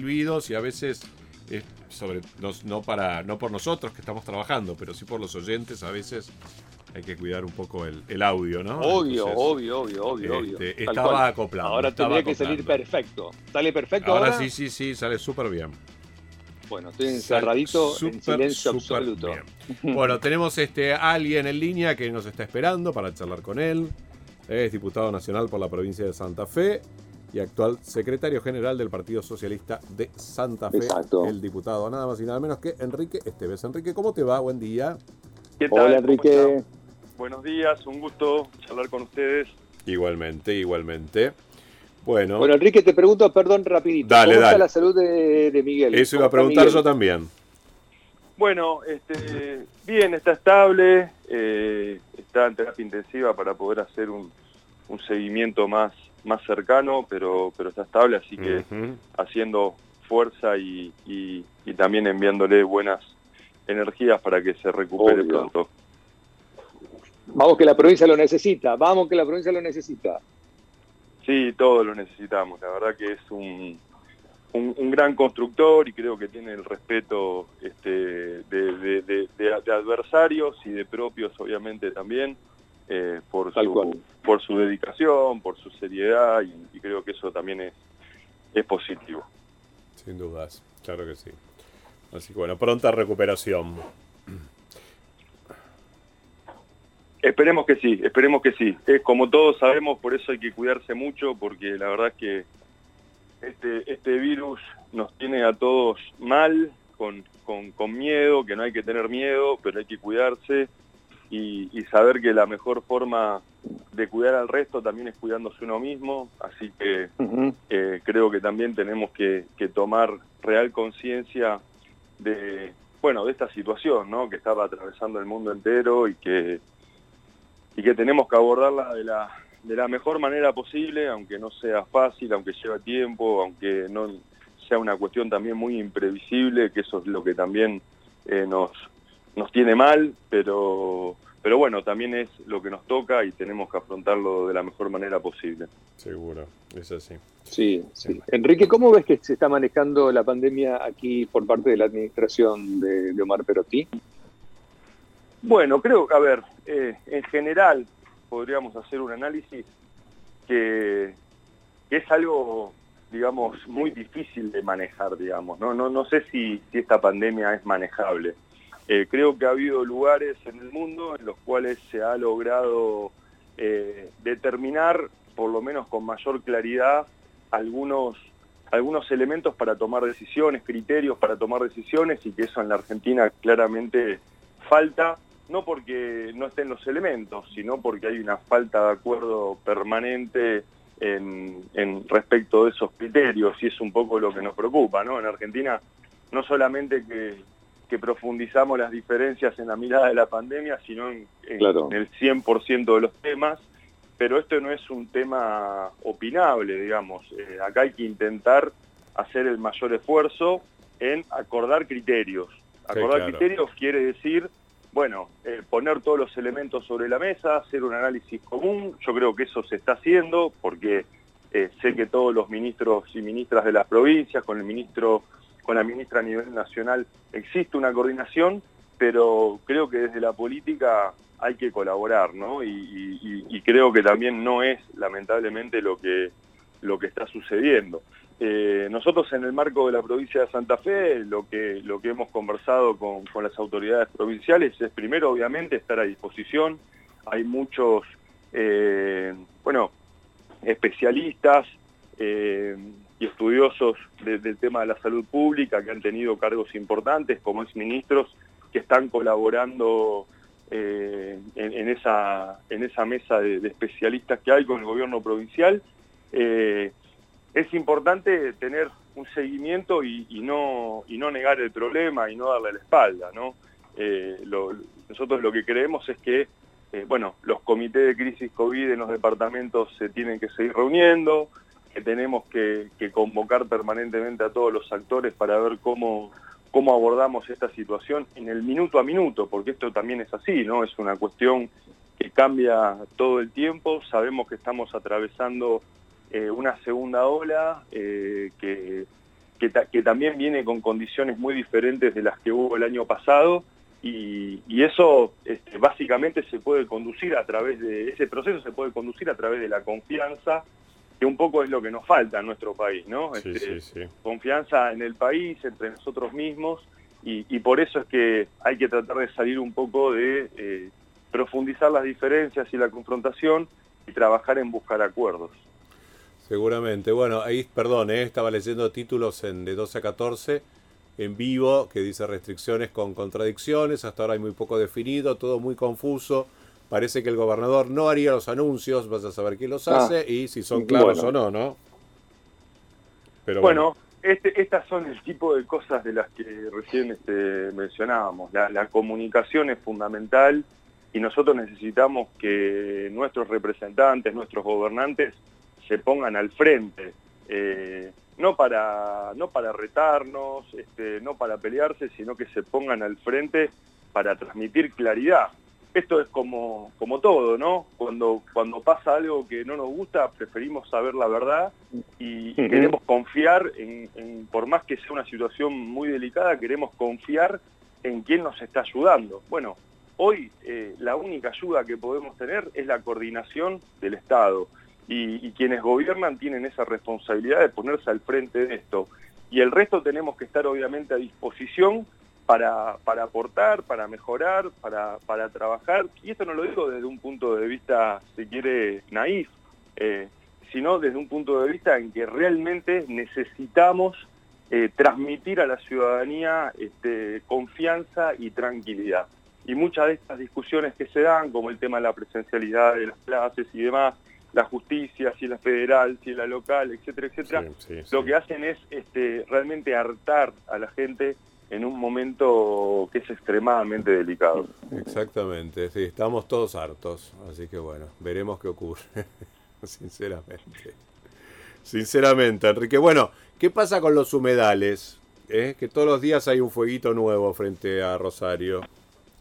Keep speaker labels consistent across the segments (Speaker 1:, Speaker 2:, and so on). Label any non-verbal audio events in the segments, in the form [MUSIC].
Speaker 1: silbidos y a veces sobre no, para no por nosotros que estamos trabajando, pero sí por los oyentes a veces hay que cuidar un poco el, audio, ¿no?
Speaker 2: Obvio, obvio, obvio, obvio,
Speaker 1: este, Estaba acoplado.
Speaker 2: Ahora tendría que salir perfecto. ¿Sale perfecto
Speaker 1: ahora? sí, sí, sí, sale súper bien.
Speaker 2: Bueno, estoy encerradito en silencio absoluto.
Speaker 1: Bueno, tenemos este alguien en línea que nos está esperando para charlar con él. Es diputado nacional por la provincia de Santa Fe y actual secretario general del Partido Socialista de Santa Fe. Exacto. El diputado nada más y nada menos que Enrique Esteves. Enrique, ¿cómo te va? Buen día.
Speaker 3: ¿Qué tal? Hola, Enrique. Buenos días, un gusto charlar con ustedes.
Speaker 1: Igualmente, igualmente. Bueno.
Speaker 2: Bueno, Enrique, te pregunto, perdón, rapidito.
Speaker 1: Dale,
Speaker 2: ¿Cómo
Speaker 1: está
Speaker 2: la salud de, Miguel?
Speaker 1: Eso iba a preguntar yo también.
Speaker 3: Bueno, este, bien, está estable, eh, está en terapia intensiva para poder hacer un, seguimiento más, más cercano, pero, pero está estable, así que haciendo fuerza y, también enviándole buenas energías para que se recupere pronto.
Speaker 2: Vamos que la provincia lo necesita, vamos que la provincia lo necesita.
Speaker 3: Sí, todos lo necesitamos. La verdad que es un, un, gran constructor y creo que tiene el respeto este, de, adversarios y de propios, obviamente, también, eh, por, su, por su dedicación, por su seriedad y, creo que eso también es, es positivo.
Speaker 1: Sin dudas, claro que sí. Así que bueno, pronta recuperación.
Speaker 3: Esperemos que sí, esperemos que sí. Es como todos sabemos, por eso hay que cuidarse mucho, porque la verdad es que este, este virus nos tiene a todos mal, con, con, miedo, que no hay que tener miedo, pero hay que cuidarse y, saber que la mejor forma de cuidar al resto también es cuidándose uno mismo, así que eh, creo que también tenemos que, que tomar real conciencia de, bueno, de esta situación, ¿no? Que estaba atravesando el mundo entero y que y que tenemos que abordarla de la, de la mejor manera posible, aunque no sea fácil, aunque lleve tiempo, aunque no sea una cuestión también muy imprevisible, que eso es lo que también eh, nos, nos tiene mal, pero, pero bueno, también es lo que nos toca y tenemos que afrontarlo de la mejor manera posible.
Speaker 1: Seguro, es así.
Speaker 2: Sí, sí. Enrique, ¿cómo ves que se está manejando la pandemia aquí por parte de la administración de, de Omar Perotti?
Speaker 3: Bueno, creo que, a ver, eh, en general podríamos hacer un análisis que, es algo, digamos, muy difícil de manejar, digamos. No, no, no sé si, si esta pandemia es manejable. Eh, creo que ha habido lugares en el mundo en los cuales se ha logrado eh, determinar, por lo menos con mayor claridad, algunos, algunos elementos para tomar decisiones, criterios para tomar decisiones, y que eso en la Argentina claramente falta no porque no estén los elementos, sino porque hay una falta de acuerdo permanente en, respecto de esos criterios y es un poco lo que nos preocupa, ¿no? En Argentina no solamente que, profundizamos las diferencias en la mirada de la pandemia, sino en, el 100% de los temas, pero esto no es un tema opinable, digamos. Eh, acá hay que intentar hacer el mayor esfuerzo en acordar criterios. Acordar criterios quiere decir bueno, eh, poner todos los elementos sobre la mesa, hacer un análisis común, yo creo que eso se está haciendo porque eh, sé que todos los ministros y ministras de las provincias, con el ministro, con la ministra a nivel nacional, existe una coordinación, pero creo que desde la política hay que colaborar, ¿no? Y, creo que también no es, lamentablemente, lo que, lo que está sucediendo. Eh, nosotros en el marco de la provincia de Santa Fe, lo que, lo que hemos conversado con, las autoridades provinciales es primero, obviamente, estar a disposición. Hay muchos, eh, bueno, especialistas eh, y estudiosos del tema de la salud pública que han tenido cargos importantes como exministros que están colaborando en, esa, en esa mesa de, especialistas que hay con el gobierno provincial es importante tener un seguimiento y, no, y no negar el problema y no darle la espalda. ¿no? Eh, nosotros lo que creemos es que eh, bueno, los comités de crisis COVID en los departamentos se tienen que seguir reuniendo, tenemos que, convocar permanentemente a todos los actores para ver cómo, cómo abordamos esta situación en el minuto a minuto, porque esto también es así, ¿no? Es una cuestión que cambia todo el tiempo, sabemos que estamos atravesando eh, una segunda ola eh, que, que, también viene con condiciones muy diferentes de las que hubo el año pasado y, eso este, básicamente se puede conducir a través de, ese proceso se puede conducir a través de la confianza, que un poco es lo que nos falta en nuestro país, ¿no? Este, confianza en el país, entre nosotros mismos, y, por eso es que hay que tratar de salir un poco de eh, profundizar las diferencias y la confrontación y trabajar en buscar acuerdos.
Speaker 1: Seguramente. Bueno, ahí, perdón, eh, estaba leyendo títulos en, de 12 a 14 en vivo que dice restricciones con contradicciones. Hasta ahora hay muy poco definido, todo muy confuso. Parece que el gobernador no haría los anuncios, vas a saber quién los ah, hace y si son claros o no, ¿no?
Speaker 3: Pero bueno, Este, estas son el tipo de cosas de las que recién este, mencionábamos. La, la comunicación es fundamental y nosotros necesitamos que nuestros representantes, nuestros gobernantes, se pongan al frente, eh, no, para, no para retarnos, este, no para pelearse, sino que se pongan al frente para transmitir claridad. Esto es como, como todo, ¿no? Cuando, cuando pasa algo que no nos gusta, preferimos saber la verdad y, queremos confiar, en, por más que sea una situación muy delicada, queremos confiar en quién nos está ayudando. Bueno, hoy eh, la única ayuda que podemos tener es la coordinación del Estado y, quienes gobiernan tienen esa responsabilidad de ponerse al frente de esto. Y el resto tenemos que estar obviamente a disposición para, para aportar, para mejorar, para, para, trabajar. Y esto no lo digo desde un punto de vista, si quiere, naif, eh, sino desde un punto de vista en que realmente necesitamos eh, transmitir a la ciudadanía este, confianza y tranquilidad. Y muchas de estas discusiones que se dan, como el tema de la presencialidad de las clases y demás, la justicia, si es la federal, si es la local, etcétera, etcétera, lo que hacen es este, realmente hartar a la gente en un momento que es extremadamente delicado.
Speaker 1: Exactamente, sí, estamos todos hartos, así que bueno, veremos qué ocurre, [LAUGHS] sinceramente. Sinceramente, Enrique. Bueno, ¿qué pasa con los humedales? ¿Eh? Que todos los días hay un fueguito nuevo frente a Rosario.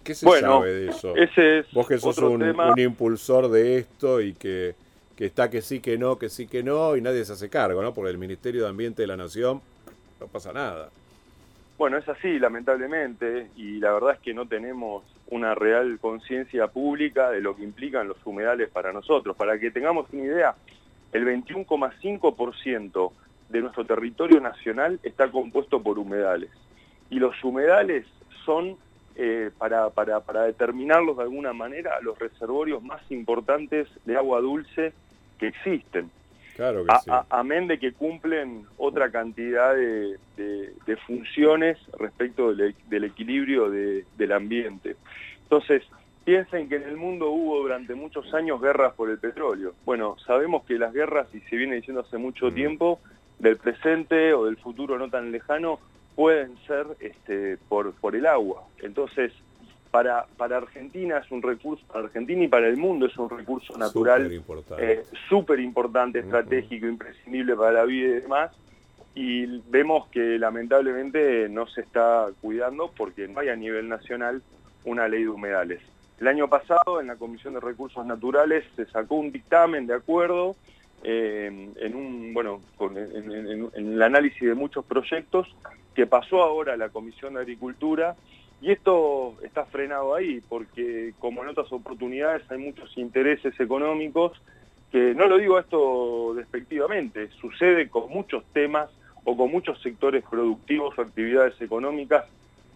Speaker 1: ¿Qué se sabe de eso?
Speaker 3: Ese es
Speaker 1: Vos que sos un, un impulsor de esto y que que está que sí, que no, que sí, que no, y nadie se hace cargo, ¿no? Porque el Ministerio de Ambiente de la Nación no pasa nada.
Speaker 3: Bueno, es así, lamentablemente, y la verdad es que no tenemos una real conciencia pública de lo que implican los humedales para nosotros. Para que tengamos una idea, el 21,5% de nuestro territorio nacional está compuesto por humedales. Y los humedales son, eh, para, para, para determinarlos de alguna manera, los reservorios más importantes de agua dulce que existen.
Speaker 1: Claro que
Speaker 3: sí. amén de que cumplen otra cantidad de, funciones respecto del, equilibrio del ambiente. Entonces, piensen que en el mundo hubo durante muchos años guerras por el petróleo. Bueno, sabemos que las guerras, y se viene diciendo hace mucho tiempo, del presente o del futuro no tan lejano, pueden ser este, por, por el agua. Entonces, para, para Argentina es un recurso, para Argentina y para el mundo es un recurso natural súper importante, estratégico, imprescindible para la vida y demás. Y vemos que lamentablemente no se está cuidando porque no hay a nivel nacional una ley de humedales. El año pasado en la Comisión de Recursos Naturales se sacó un dictamen de acuerdo eh, en, un, bueno, en el análisis de muchos proyectos que pasó ahora a la Comisión de Agricultura y esto está frenado ahí, porque como en otras oportunidades hay muchos intereses económicos, que no lo digo esto despectivamente, sucede con muchos temas o con muchos sectores productivos o actividades económicas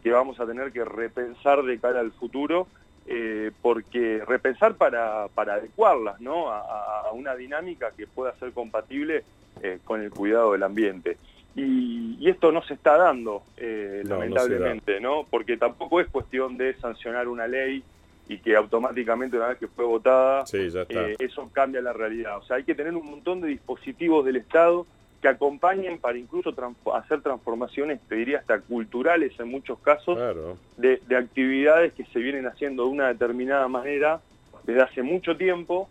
Speaker 3: que vamos a tener que repensar de cara al futuro, eh, porque repensar para, adecuarlas ¿no? a, una dinámica que pueda ser compatible eh, con el cuidado del ambiente. Y, esto no se está dando, eh, lamentablemente, no, Porque tampoco es cuestión de sancionar una ley y que automáticamente una vez que fue votada, eh, eso cambia la realidad. O sea, hay que tener un montón de dispositivos del Estado que acompañen para incluso hacer transformaciones, te diría hasta culturales en muchos casos, de, de actividades que se vienen haciendo de una determinada manera desde hace mucho tiempo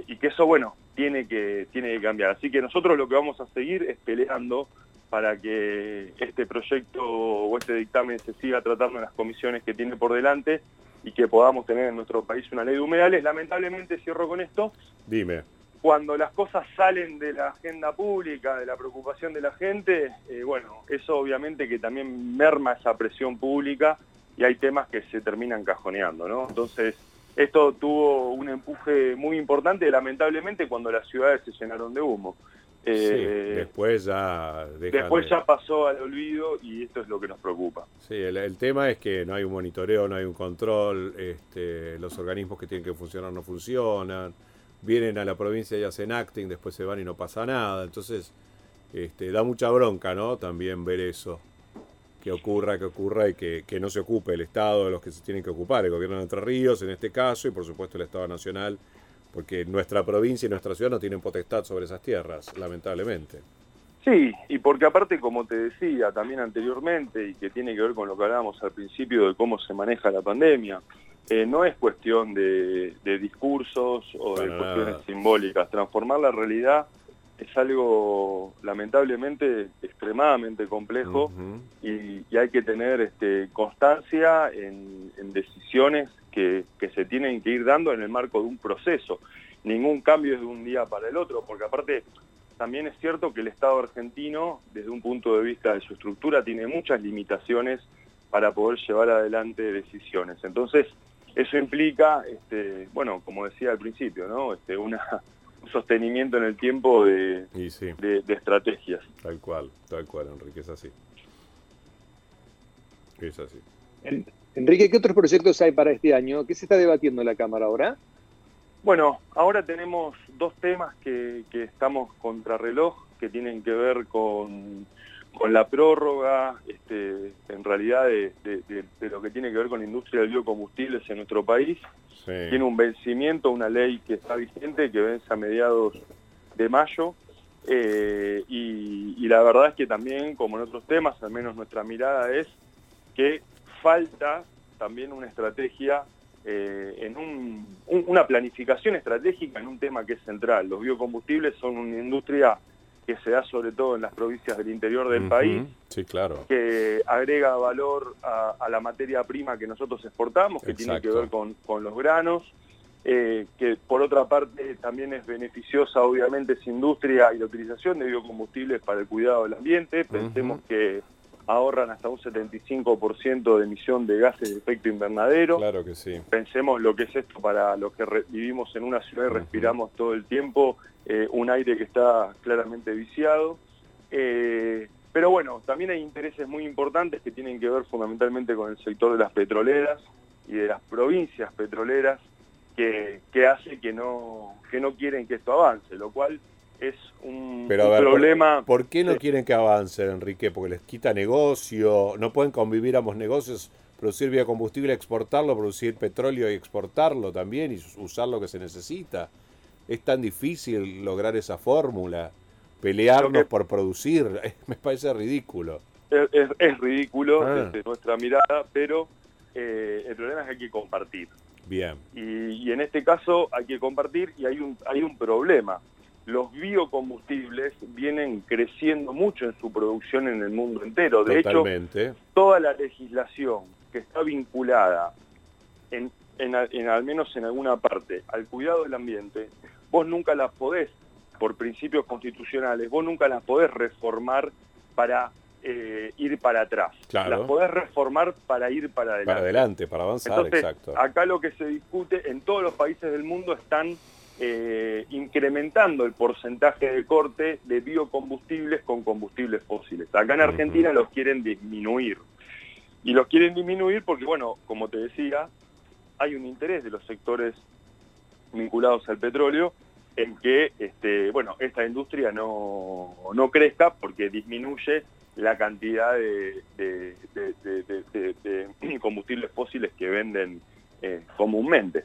Speaker 3: eh, y que eso, bueno, tiene que, tiene que cambiar. Así que nosotros lo que vamos a seguir es peleando para que este proyecto o este dictamen se siga tratando en las comisiones que tiene por delante y que podamos tener en nuestro país una ley de humedales. Lamentablemente, cierro con esto.
Speaker 1: Dime.
Speaker 3: cuando las cosas salen de la agenda pública, de la preocupación de la gente, eh, bueno, eso obviamente que también merma esa presión pública y hay temas que se terminan cajoneando, ¿no? Entonces, esto tuvo un empuje muy importante, lamentablemente, cuando las ciudades se llenaron de humo.
Speaker 1: Eh, después ya
Speaker 3: después ya pasó al olvido y esto es lo que nos preocupa.
Speaker 1: Sí, el, tema es que no hay un monitoreo, no hay un control, este, los organismos que tienen que funcionar no funcionan, vienen a la provincia y hacen acting, después se van y no pasa nada, entonces este, da mucha bronca, ¿no? También ver eso, que ocurra, que ocurra y que, que no se ocupe el Estado de los que se tienen que ocupar, el gobierno de Entre Ríos en este caso y por supuesto el Estado Nacional porque nuestra provincia y nuestra ciudad no tienen potestad sobre esas tierras, lamentablemente.
Speaker 3: Sí, y porque aparte, como te decía también anteriormente, y que tiene que ver con lo que hablábamos al principio de cómo se maneja la pandemia, eh, no es cuestión de, discursos o de cuestiones simbólicas. Transformar la realidad es algo lamentablemente extremadamente complejo y, hay que tener este, constancia en, en decisiones que, se tienen que ir dando en el marco de un proceso. Ningún cambio es de un día para el otro, porque aparte también es cierto que el Estado argentino, desde un punto de vista de su estructura, tiene muchas limitaciones para poder llevar adelante decisiones. Entonces, eso implica, este, bueno, como decía al principio, ¿no? Este, una, un sostenimiento en el tiempo de, de, de, estrategias.
Speaker 1: Tal cual, tal cual, Enrique, es así. Es así.
Speaker 2: Enrique, ¿qué otros proyectos hay para este año? ¿Qué se está debatiendo en la Cámara ahora?
Speaker 3: Bueno, ahora tenemos dos temas que, estamos contrarreloj, que tienen que ver con, la prórroga, este, en realidad, de, lo que tiene que ver con la industria de biocombustibles en nuestro país. Tiene un vencimiento, una ley que está vigente, que vence a mediados de mayo. Eh, y, y la verdad es que también, como en otros temas, al menos nuestra mirada es que falta también una estrategia, eh, en una planificación estratégica en un tema que es central. Los biocombustibles son una industria que se da sobre todo en las provincias del interior del país,
Speaker 1: sí, claro.
Speaker 3: que agrega valor a, la materia prima que nosotros exportamos, que tiene que ver con, los granos, eh, que por otra parte también es beneficiosa obviamente esa industria y la utilización de biocombustibles para el cuidado del ambiente. Pensemos que ahorran hasta un 75% de emisión de gases de efecto invernadero.
Speaker 1: Claro que sí.
Speaker 3: Pensemos lo que es esto para los que vivimos en una ciudad y respiramos todo el tiempo eh, un aire que está claramente viciado. Eh, pero bueno, también hay intereses muy importantes que tienen que ver fundamentalmente con el sector de las petroleras y de las provincias petroleras que, que hace que no, que no quieren que esto avance, lo cual es un, problema.
Speaker 1: ¿por, qué no quieren que avance, Enrique? Porque les quita negocio, no pueden convivir ambos negocios, producir biocombustible, exportarlo, producir petróleo y exportarlo también y usar lo que se necesita. Es tan difícil lograr esa fórmula, pelearnos por producir, [LAUGHS] me parece ridículo.
Speaker 3: Es, ridículo ah. desde nuestra mirada, pero eh, el problema es que hay que compartir.
Speaker 1: Bien.
Speaker 3: Y, y, en este caso hay que compartir y hay un, hay un problema los biocombustibles vienen creciendo mucho en su producción en el mundo entero. De hecho, toda la legislación que está vinculada, en, al menos en alguna parte, al cuidado del ambiente, vos nunca las podés, por principios constitucionales, vos nunca las podés reformar para eh, ir para atrás. Las podés reformar para ir para adelante.
Speaker 1: Para adelante, para avanzar, exacto.
Speaker 3: Acá lo que se discute, en todos los países del mundo están eh, incrementando el porcentaje de corte de biocombustibles con combustibles fósiles. Acá en Argentina los quieren disminuir. Y los quieren disminuir porque, bueno, como te decía, hay un interés de los sectores vinculados al petróleo en que, este, bueno, esta industria no, no crezca porque disminuye la cantidad de, [CLEARS THROAT] combustibles fósiles que venden eh, comúnmente.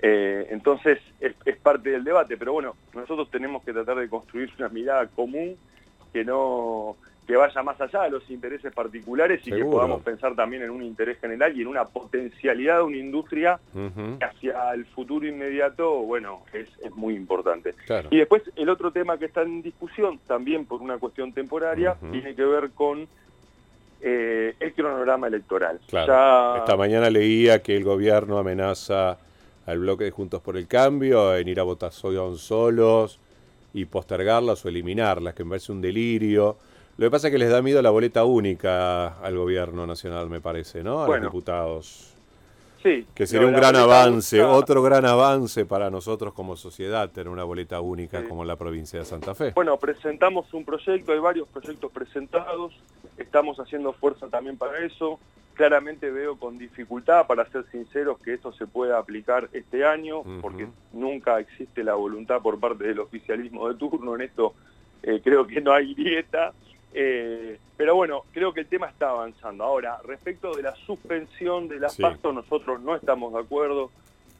Speaker 3: Eh, entonces es, parte del debate, pero bueno, nosotros tenemos que tratar de construir una mirada común que no que vaya más allá de los intereses particulares y que podamos pensar también en un interés general y en una potencialidad de una industria que hacia el futuro inmediato, bueno, es, muy importante. Y después el otro tema que está en discusión, también por una cuestión temporaria, tiene que ver con eh, el cronograma electoral.
Speaker 1: Esta mañana leía que el gobierno amenaza al bloque de Juntos por el Cambio en ir a votación solos y postergarlas o eliminarlas, que me parece un delirio. Lo que pasa es que les da miedo la boleta única al gobierno nacional, me parece, ¿no? A los diputados.
Speaker 3: Sí.
Speaker 1: Que sería un gran avance, otro gran avance para nosotros como sociedad, tener una boleta única como en la provincia de Santa Fe.
Speaker 3: Bueno, presentamos un proyecto, hay varios proyectos presentados, estamos haciendo fuerza también para eso. Claramente veo con dificultad, para ser sinceros, que esto se pueda aplicar este año, porque nunca existe la voluntad por parte del oficialismo de turno, en esto eh, creo que no hay dieta, eh, pero bueno, creo que el tema está avanzando. Ahora, respecto de la suspensión de las pastos, nosotros no estamos de acuerdo,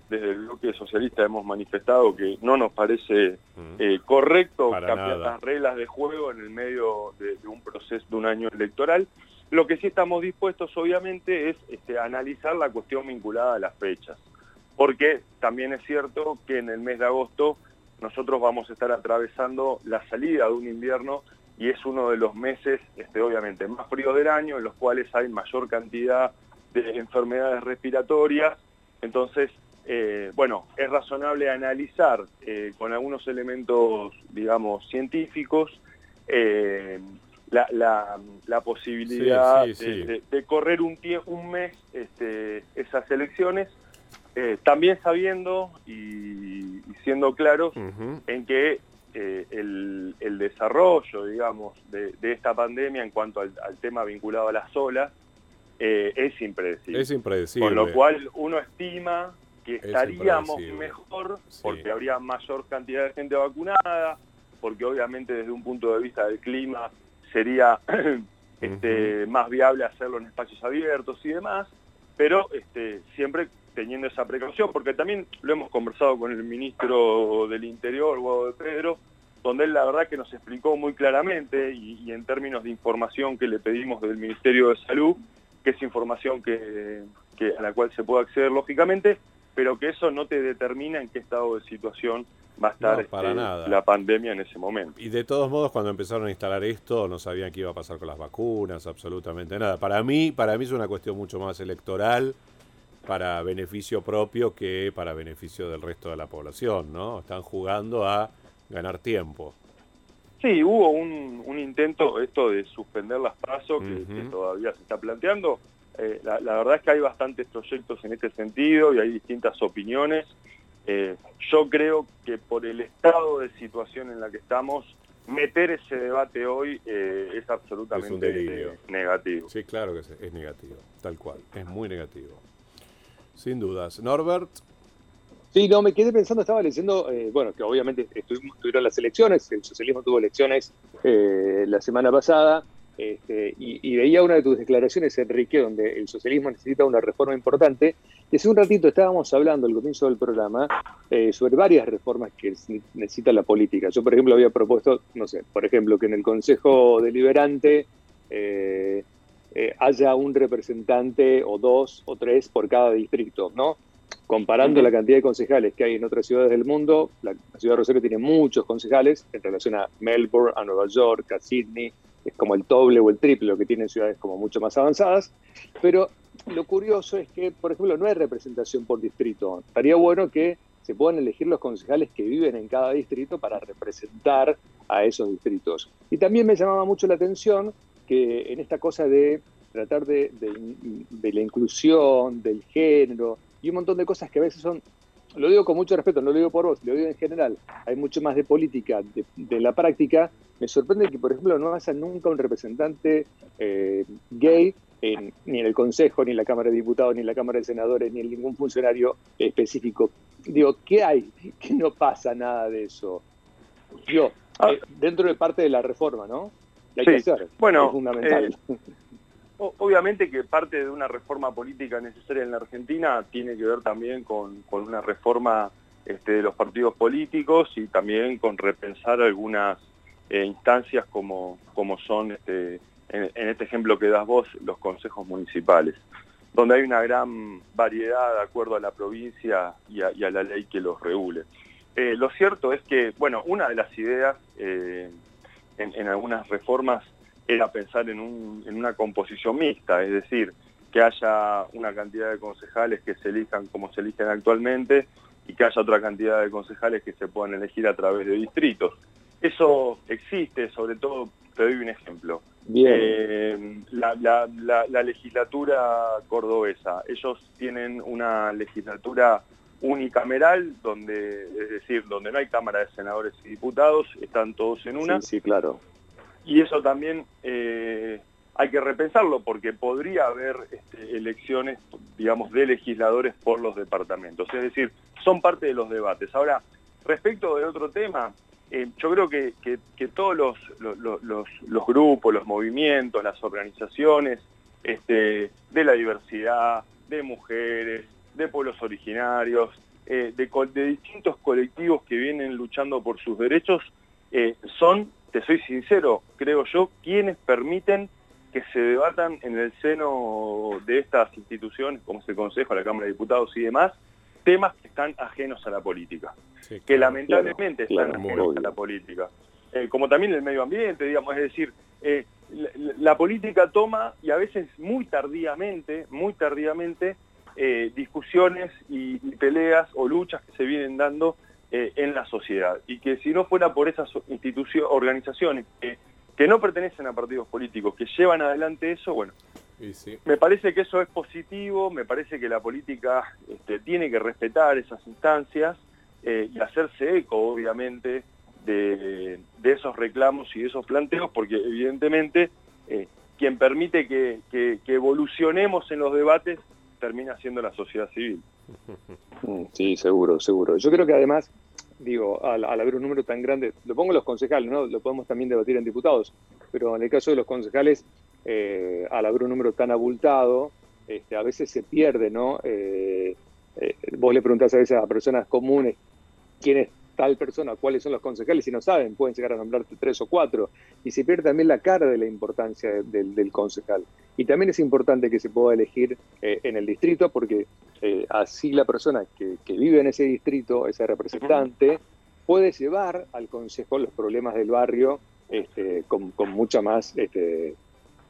Speaker 3: desde el bloque socialista hemos manifestado que no nos parece eh, correcto cambiar las reglas de juego en el medio de, de un proceso, de un año electoral, lo que sí estamos dispuestos, obviamente, es este, analizar la cuestión vinculada a las fechas, porque también es cierto que en el mes de agosto nosotros vamos a estar atravesando la salida de un invierno y es uno de los meses, este, obviamente, más fríos del año, en los cuales hay mayor cantidad de enfermedades respiratorias. Entonces, eh, bueno, es razonable analizar eh, con algunos elementos, digamos, científicos, eh, la, la, posibilidad De, correr un, un mes este, esas elecciones, también sabiendo y, siendo claros en que el, el, desarrollo, digamos, de, esta pandemia en cuanto al, tema vinculado a las olas eh, es impredecible.
Speaker 1: Es impredecible.
Speaker 3: Con lo cual uno estima que estaríamos mejor porque habría mayor cantidad de gente vacunada, porque obviamente desde un punto de vista del clima sería [CLEARS THROAT] este, más viable hacerlo en espacios abiertos y demás, pero este, siempre teniendo esa precaución, porque también lo hemos conversado con el ministro del Interior, Guado de Pedro, donde él la verdad que nos explicó muy claramente y, en términos de información que le pedimos del Ministerio de Salud, que es información que, a la cual se puede acceder lógicamente, pero que eso no te determina en qué estado de situación va a estar este, la pandemia en ese momento.
Speaker 1: Y de todos modos, cuando empezaron a instalar esto, no sabían qué iba a pasar con las vacunas, absolutamente nada. Para mí, para mí es una cuestión mucho más electoral, para beneficio propio que para beneficio del resto de la población, ¿no? Están jugando a ganar tiempo.
Speaker 3: Sí, hubo un, intento esto de suspender las pasos que, todavía se está planteando. Eh, la, la verdad es que hay bastantes proyectos en este sentido y hay distintas opiniones. Eh, yo creo que por el estado de situación en la que estamos, meter ese debate hoy eh, es absolutamente negativo.
Speaker 1: Sí, claro que es, negativo, tal cual, es muy negativo. Sin dudas. Norbert.
Speaker 2: Sí, no, me quedé pensando, estaba leyendo, eh, bueno, que obviamente estuvieron las elecciones, el socialismo tuvo elecciones la semana pasada, este, y, veía una de tus declaraciones, Enrique, donde el socialismo necesita una reforma importante. Y hace un ratito estábamos hablando al comienzo del programa eh, sobre varias reformas que necesita la política. Yo, por ejemplo, había propuesto, no sé, por ejemplo, que en el Consejo Deliberante eh, eh, haya un representante o dos o tres por cada distrito, ¿no? Comparando la cantidad de concejales que hay en otras ciudades del mundo, la, la ciudad de Rosario tiene muchos concejales en relación a Melbourne, a Nueva York, a Sydney, es como el doble o el triple que tienen ciudades como mucho más avanzadas, pero lo curioso es que, por ejemplo, no hay representación por distrito. Estaría bueno que se puedan elegir los concejales que viven en cada distrito para representar a esos distritos. Y también me llamaba mucho la atención que en esta cosa de tratar de, de la inclusión, del género y un montón de cosas que a veces son lo digo con mucho respeto, no lo digo por vos, lo digo en general, hay mucho más de política, de, la práctica. Me sorprende que, por ejemplo, no haya nunca un representante eh, gay ni en el Consejo, ni en la Cámara de Diputados, ni en la Cámara de Senadores, ni en ningún funcionario específico. Digo, ¿qué hay? Que no pasa nada de eso. Yo, ah. eh, dentro de parte de la reforma, ¿no?
Speaker 3: hay que hacer. Bueno, es fundamental. Eh, [LAUGHS] Obviamente que parte de una reforma política necesaria en la Argentina tiene que ver también con, una reforma este, de los partidos políticos y también con repensar algunas eh, instancias como, como son, este, en, este ejemplo que das vos, los consejos municipales, donde hay una gran variedad de acuerdo a la provincia y a, la ley que los regule. Eh, lo cierto es que, bueno, una de las ideas eh, en algunas reformas era pensar en, una composición mixta, es decir, que haya una cantidad de concejales que se elijan como se eligen actualmente y que haya otra cantidad de concejales que se puedan elegir a través de distritos. Eso existe, sobre todo, te doy un ejemplo. Eh, la, legislatura cordobesa, ellos tienen una legislatura unicameral, donde, es decir, donde no hay Cámara de Senadores y Diputados, están todos en una.
Speaker 2: Sí, claro.
Speaker 3: Y eso también eh, hay que repensarlo, porque podría haber este, elecciones, digamos, de legisladores por los departamentos. Es decir, son parte de los debates. Ahora, respecto del otro tema, eh, yo creo que, todos los, los, grupos, los movimientos, las organizaciones este, de la diversidad, de mujeres, de pueblos originarios, eh, de, distintos colectivos que vienen luchando por sus derechos, son, te soy sincero, creo yo, quienes permiten que se debatan en el seno de estas instituciones, como es el Consejo, la Cámara de Diputados y demás, temas que están ajenos a la política, que lamentablemente están ajenos a la política. Eh, como también el medio ambiente, digamos, es decir, eh, la, política toma, y a veces muy tardíamente, muy tardíamente, eh, discusiones y, peleas o luchas que se vienen dando en la sociedad. Y que si no fuera por esas instituciones, organizaciones que, que no pertenecen a partidos políticos, que llevan adelante eso, bueno, me parece que eso es positivo, me parece que la política este, tiene que respetar esas instancias eh, y hacerse eco, obviamente, de, esos reclamos y de esos planteos, porque evidentemente eh, quien permite que, evolucionemos en los debates termina siendo la sociedad civil.
Speaker 2: Sí, seguro, seguro. Yo creo que además, digo, al, haber un número tan grande, lo pongo los concejales, ¿no? Lo podemos también debatir en diputados, pero en el caso de los concejales, eh, al haber un número tan abultado, este, a veces se pierde, ¿no? Eh, eh, vos le preguntás a veces a personas comunes quién es tal persona, cuáles son los concejales, y no saben, pueden llegar a nombrarte tres o cuatro, y se pierde también la cara de la importancia del, concejal. Y también es importante que se pueda elegir en el distrito, porque así la persona que, vive en ese distrito, ese representante, puede llevar al consejo los problemas del barrio este, con, mucha más este,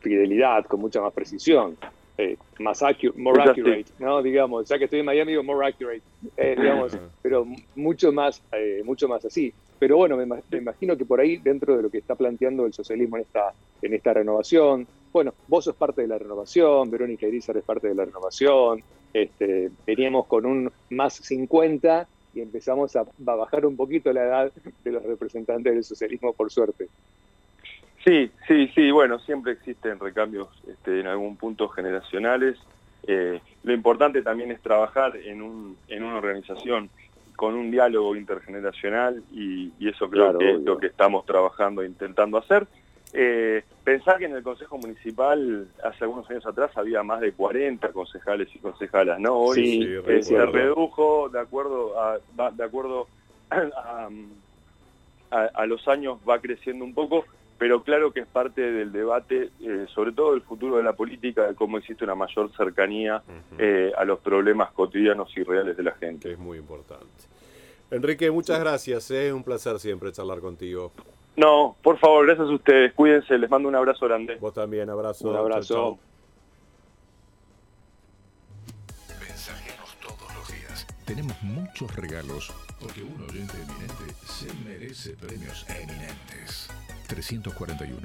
Speaker 2: fidelidad, con mucha más precisión, eh, más accurate, more accurate, ¿no? Digamos, ya que estoy en Miami, digo more accurate, eh, digamos, pero mucho más, eh, mucho más así. Pero bueno, me, imagino que por ahí, dentro de lo que está planteando el socialismo en esta, en esta renovación, bueno, vos sos parte de la renovación, Verónica Irizar es parte de la renovación, este, veníamos con un más 50 y empezamos a bajar un poquito la edad de los representantes del socialismo, por suerte.
Speaker 3: Sí, sí, sí, bueno, siempre existen recambios este, en algún punto generacionales. Eh, lo importante también es trabajar en, un, en una organización con un diálogo intergeneracional y, eso creo que es lo que estamos trabajando e intentando hacer. Eh, pensar que en el Consejo Municipal hace algunos años atrás había más de 40 concejales y concejalas, ¿no? Hoy eh, se redujo de acuerdo a, de acuerdo [CLEARS THROAT] a, a, los años va creciendo un poco pero claro que es parte del debate, eh, sobre todo del futuro de la política, de cómo existe una mayor cercanía eh, a los problemas cotidianos y reales de la gente.
Speaker 1: Es muy importante. Enrique, muchas gracias, es un placer siempre charlar contigo.
Speaker 3: No, por favor, gracias a ustedes, cuídense, les mando un abrazo grande.
Speaker 1: Vos también, abrazo.
Speaker 2: Un abrazo.
Speaker 4: Mensajeros todos los días. Tenemos muchos regalos, porque un oyente eminente se merece premios eminentes. 341